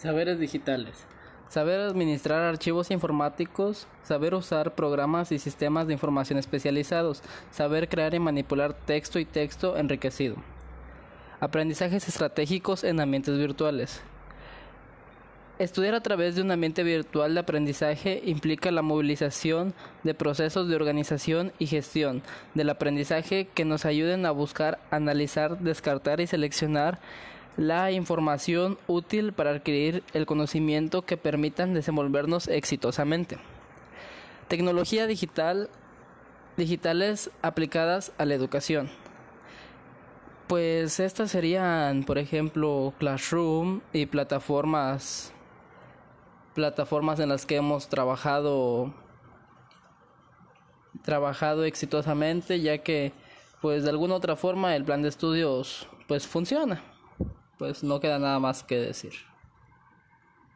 Saberes digitales. Saber administrar archivos informáticos, saber usar programas y sistemas de información especializados, saber crear y manipular texto y texto enriquecido. Aprendizajes estratégicos en ambientes virtuales. Estudiar a través de un ambiente virtual de aprendizaje implica la movilización de procesos de organización y gestión del aprendizaje que nos ayuden a buscar, analizar, descartar y seleccionar la información útil para adquirir el conocimiento que permitan desenvolvernos exitosamente. Tecnología digital digitales aplicadas a la educación. Pues estas serían, por ejemplo, Classroom y plataformas plataformas en las que hemos trabajado trabajado exitosamente, ya que pues de alguna otra forma el plan de estudios pues funciona. Pues no queda nada más que decir.